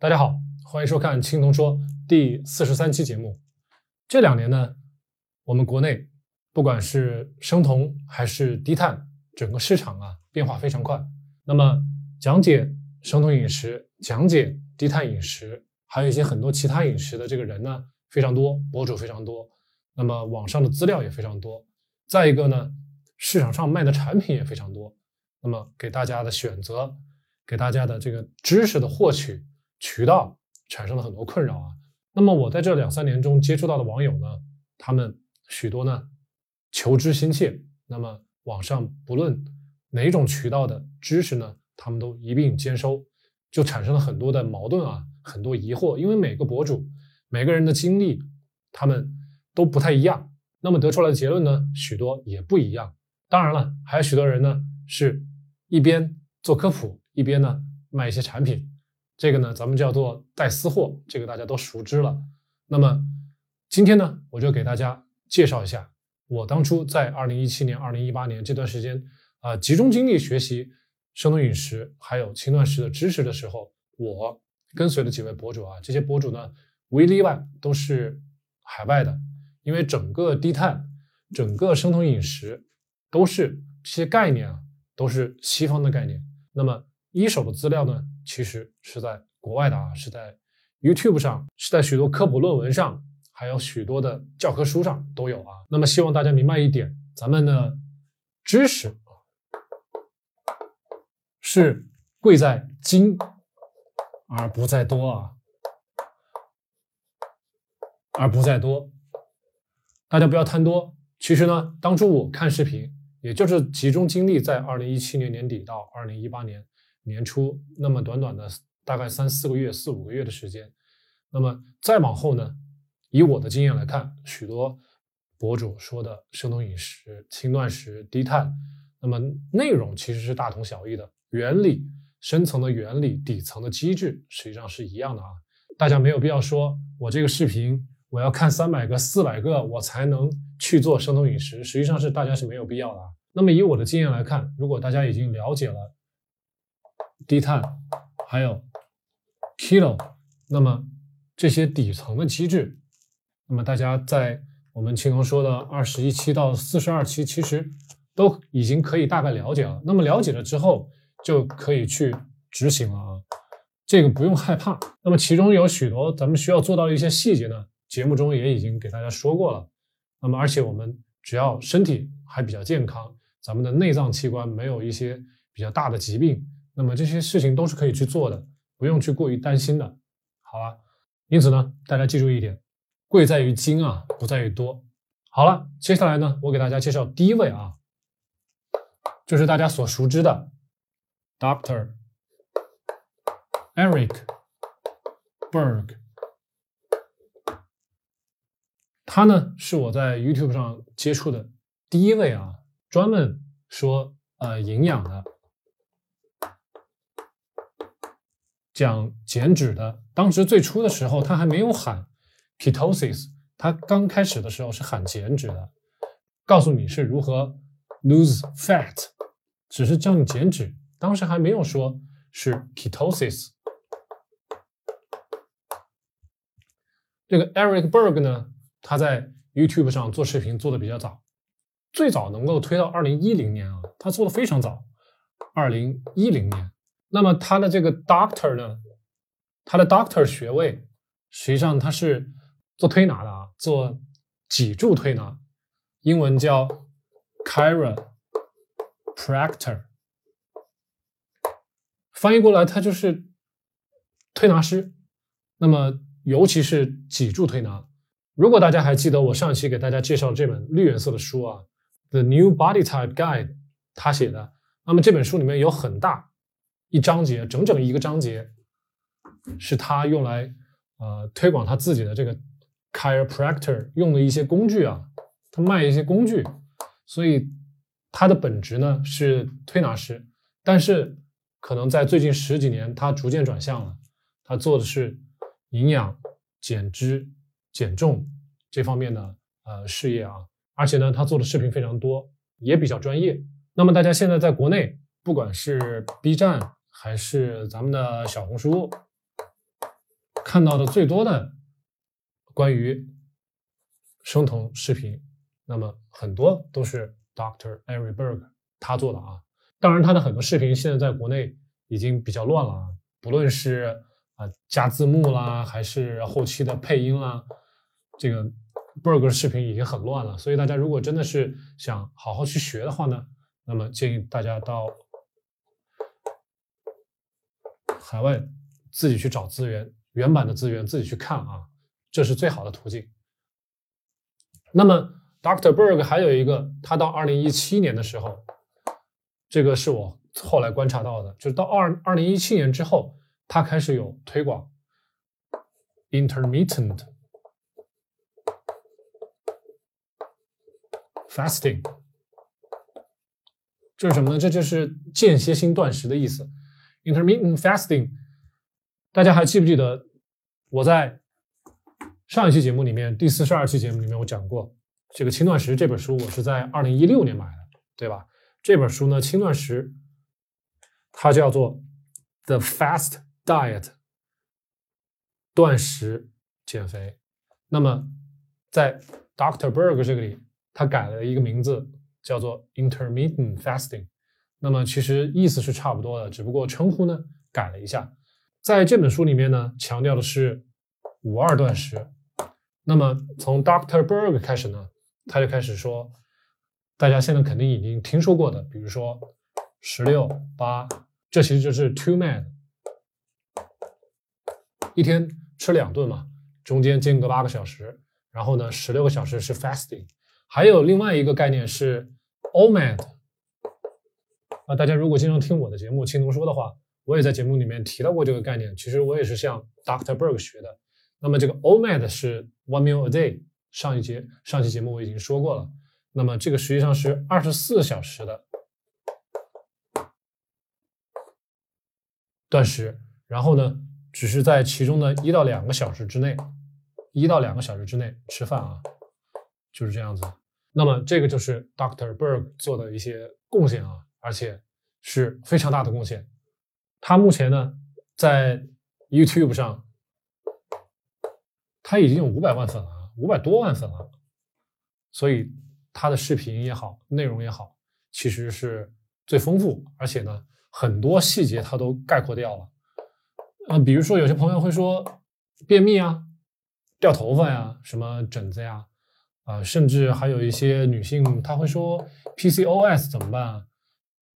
大家好，欢迎收看《青铜说》第四十三期节目。这两年呢，我们国内不管是生酮还是低碳，整个市场啊变化非常快。那么讲解生酮饮食、讲解低碳饮食，还有一些很多其他饮食的这个人呢非常多，博主非常多。那么网上的资料也非常多。再一个呢，市场上卖的产品也非常多。那么给大家的选择，给大家的这个知识的获取。渠道产生了很多困扰啊。那么我在这两三年中接触到的网友呢，他们许多呢求知心切。那么网上不论哪种渠道的知识呢，他们都一并兼收，就产生了很多的矛盾啊，很多疑惑。因为每个博主每个人的经历，他们都不太一样。那么得出来的结论呢，许多也不一样。当然了，还有许多人呢，是一边做科普，一边呢卖一些产品。这个呢，咱们叫做带私货，这个大家都熟知了。那么今天呢，我就给大家介绍一下我当初在二零一七年、二零一八年这段时间啊，集中精力学习生酮饮食还有轻断食的知识的时候，我跟随的几位博主啊，这些博主呢，无一例外都是海外的，因为整个低碳、整个生酮饮食都是这些概念啊，都是西方的概念。那么一手的资料呢？其实是在国外的啊，是在 YouTube 上，是在许多科普论文上，还有许多的教科书上都有啊。那么希望大家明白一点，咱们的知识是贵在精而不在多啊，而不在多。大家不要贪多。其实呢，当初我看视频，也就是集中精力在二零一七年年底到二零一八年。年初那么短短的大概三四个月、四五个月的时间，那么再往后呢？以我的经验来看，许多博主说的生酮饮食、轻断食、低碳，那么内容其实是大同小异的，原理、深层的原理、底层的机制实际上是一样的啊。大家没有必要说我这个视频我要看三百个、四百个我才能去做生酮饮食，实际上是大家是没有必要的啊。那么以我的经验来看，如果大家已经了解了。低碳，还有 kilo，那么这些底层的机制，那么大家在我们青龙说的二十一期到四十二期，其实都已经可以大概了解了。那么了解了之后，就可以去执行了啊，这个不用害怕。那么其中有许多咱们需要做到的一些细节呢，节目中也已经给大家说过了。那么而且我们只要身体还比较健康，咱们的内脏器官没有一些比较大的疾病。那么这些事情都是可以去做的，不用去过于担心的，好吧？因此呢，大家记住一点，贵在于精啊，不在于多。好了，接下来呢，我给大家介绍第一位啊，就是大家所熟知的 Doctor Eric Berg，他呢是我在 YouTube 上接触的第一位啊，专门说呃营养的。讲减脂的，当时最初的时候，他还没有喊 ketosis，他刚开始的时候是喊减脂的，告诉你是如何 lose fat，只是叫你减脂，当时还没有说是 ketosis。这个 Eric Berg 呢，他在 YouTube 上做视频做的比较早，最早能够推到二零一零年啊，他做的非常早，二零一零年。那么他的这个 doctor 呢，他的 doctor 学位实际上他是做推拿的啊，做脊柱推拿，英文叫 chiropractor，翻译过来他就是推拿师。那么尤其是脊柱推拿，如果大家还记得我上期给大家介绍这本绿颜色的书啊，《The New Body Type Guide》，他写的，那么这本书里面有很大。一章节，整整一个章节，是他用来呃推广他自己的这个 chiropractor 用的一些工具啊，他卖一些工具，所以他的本职呢是推拿师，但是可能在最近十几年，他逐渐转向了，他做的是营养、减脂、减重这方面的呃事业啊，而且呢，他做的视频非常多，也比较专业。那么大家现在在国内，不管是 B 站，还是咱们的小红书，看到的最多的关于生酮视频，那么很多都是 Doctor Eric Berg 他做的啊。当然，他的很多视频现在在国内已经比较乱了啊，不论是啊加字幕啦，还是后期的配音啦，这个 Berg 视频已经很乱了。所以大家如果真的是想好好去学的话呢，那么建议大家到海外自己去找资源，原版的资源自己去看啊，这是最好的途径。那么 Dr. Berg 还有一个，他到二零一七年的时候，这个是我后来观察到的，就是到二二零一七年之后，他开始有推广 intermittent fasting，这是什么呢？这就是间歇性断食的意思。Intermittent fasting，大家还记不记得我在上一期节目里面，第四十二期节目里面我讲过，这个轻断食这本书我是在二零一六年买的，对吧？这本书呢，轻断食它叫做 The Fast Diet，断食减肥。那么在 Dr. Berg 这个里，他改了一个名字，叫做 Intermittent Fasting。那么其实意思是差不多的，只不过称呼呢改了一下。在这本书里面呢，强调的是五二断食。那么从 Dr. Berg 开始呢，他就开始说，大家现在肯定已经听说过的，比如说十六八，这其实就是 Two Man，一天吃两顿嘛，中间间隔八个小时，然后呢十六个小时是 Fasting。还有另外一个概念是 OMAD。啊，大家如果经常听我的节目《青铜说》的话，我也在节目里面提到过这个概念。其实我也是向 Dr. Berg 学的。那么这个 OMAD 是 One Meal a Day，上一节上期节目我已经说过了。那么这个实际上是二十四小时的断食，然后呢，只是在其中的一到两个小时之内，一到两个小时之内吃饭啊，就是这样子。那么这个就是 Dr. Berg 做的一些贡献啊。而且是非常大的贡献。他目前呢，在 YouTube 上，他已经有五百万粉了，五百多万粉了。所以他的视频也好，内容也好，其实是最丰富，而且呢，很多细节他都概括掉了。嗯，比如说有些朋友会说便秘啊、掉头发呀、什么疹子呀，啊，甚至还有一些女性，她会说 PCOS 怎么办？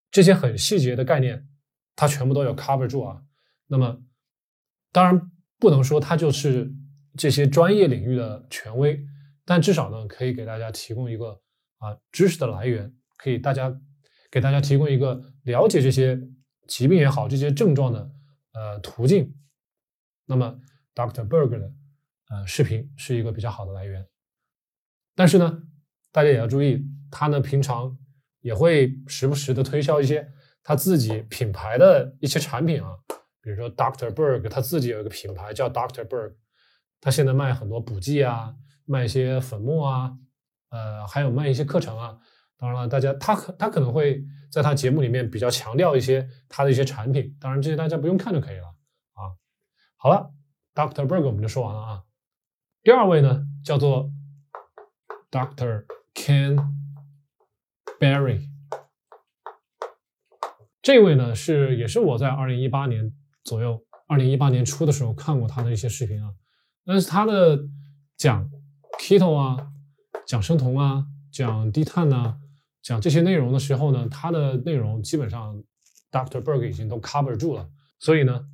这些很细节的概念，它全部都有 cover 住啊。那么，当然不能说它就是这些专业领域的权威，但至少呢，可以给大家提供一个啊知识的来源，可以大家给大家提供一个了解这些疾病也好，这些症状的呃途径。那么，Dr. Berg 的呃视频是一个比较好的来源。但是呢，大家也要注意，他呢平常。也会时不时的推销一些他自己品牌的一些产品啊，比如说 Doctor Berg，他自己有一个品牌叫 Doctor Berg，他现在卖很多补剂啊，卖一些粉末啊，呃，还有卖一些课程啊。当然了，大家他可他可能会在他节目里面比较强调一些他的一些产品，当然这些大家不用看就可以了啊。好了，Doctor Berg 我们就说完了啊。第二位呢叫做 Doctor Ken。Barry，这位呢是也是我在二零一八年左右，二零一八年初的时候看过他的一些视频啊。但是他的讲 keto 啊，讲生酮啊，讲低碳呐，讲这些内容的时候呢，他的内容基本上 Dr. Berg 已经都 cover 住了。所以呢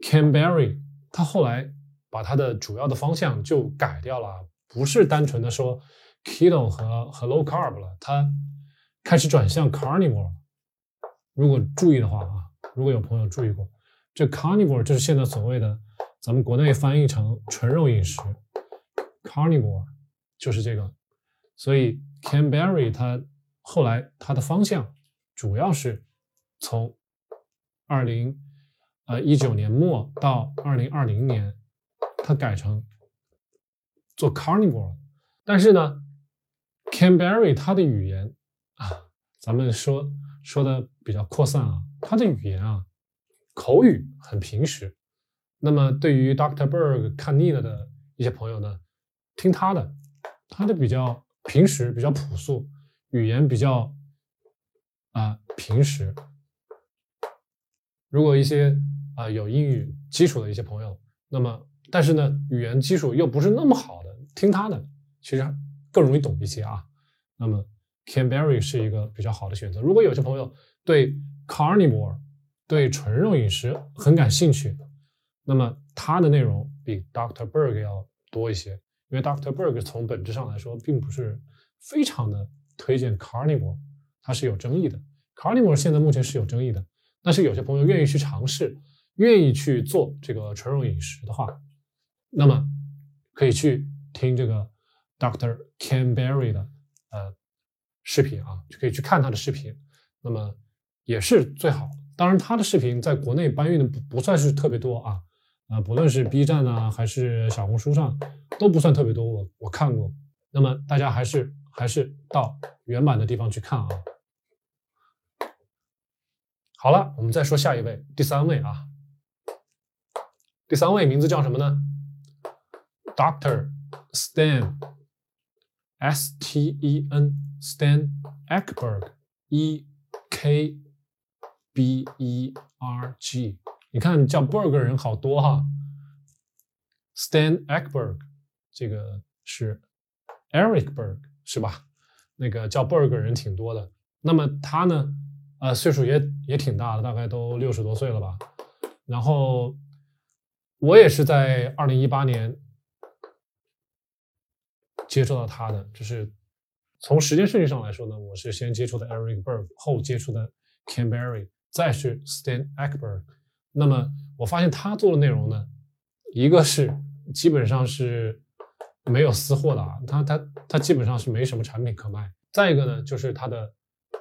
，Ken Barry 他后来把他的主要的方向就改掉了，不是单纯的说 keto 和和 low carb 了，他。开始转向 carnivore，如果注意的话啊，如果有朋友注意过，这 carnivore 就是现在所谓的咱们国内翻译成纯肉饮食，carnivore 就是这个。所以 Canberry 它后来它的方向主要是从二零呃一九年末到二零二零年，它改成做 carnivore，但是呢，Canberry 它的语言。咱们说说的比较扩散啊，他的语言啊，口语很平实，那么对于 Dr. Berg 看腻了的一些朋友呢，听他的，他的比较平实，比较朴素，语言比较啊平实。如果一些啊有英语基础的一些朋友，那么但是呢语言基础又不是那么好的，听他的其实更容易懂一些啊。那么 Canberry 是一个比较好的选择。如果有些朋友对 Carnivore 对纯肉饮食很感兴趣，那么他的内容比 Dr. Berg 要多一些，因为 Dr. Berg 从本质上来说并不是非常的推荐 Carnivore，它是有争议的。Carnivore 现在目前是有争议的。但是有些朋友愿意去尝试，愿意去做这个纯肉饮食的话，那么可以去听这个 Dr. Canberry 的呃视频啊，就可以去看他的视频，那么也是最好。当然，他的视频在国内搬运的不不算是特别多啊，啊，不论是 B 站啊还是小红书上都不算特别多，我我看过。那么大家还是还是到原版的地方去看啊。好了，我们再说下一位，第三位啊。第三位名字叫什么呢？Doctor Stan S T E N Stan Ekberg，E K B E R G。你看叫 Berg 人好多哈。Stan Ekberg，这个是 Eric Berg 是吧？那个叫 Berg 人挺多的。那么他呢？呃，岁数也也挺大的，大概都六十多岁了吧。然后我也是在二零一八年接触到他的，就是从时间顺序上来说呢，我是先接触的 Eric Berg，后接触的 Ken Berry，再是 Stan Ekberg。那么我发现他做的内容呢，一个是基本上是没有私货的啊，他他他基本上是没什么产品可卖。再一个呢，就是他的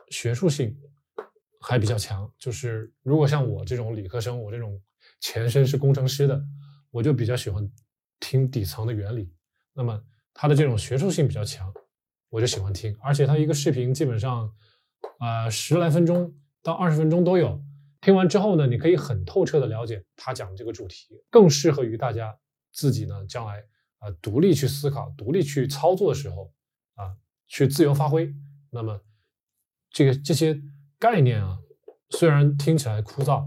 学术性。还比较强，就是如果像我这种理科生，我这种前身是工程师的，我就比较喜欢听底层的原理。那么它的这种学术性比较强，我就喜欢听。而且它一个视频基本上，呃，十来分钟到二十分钟都有。听完之后呢，你可以很透彻的了解他讲的这个主题，更适合于大家自己呢将来啊独立去思考、独立去操作的时候啊去自由发挥。那么这个这些。概念啊，虽然听起来枯燥，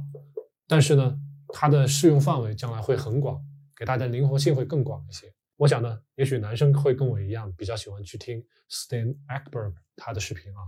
但是呢，它的适用范围将来会很广，给大家灵活性会更广一些。我想呢，也许男生会跟我一样，比较喜欢去听 Stan Ekberg 他的视频啊。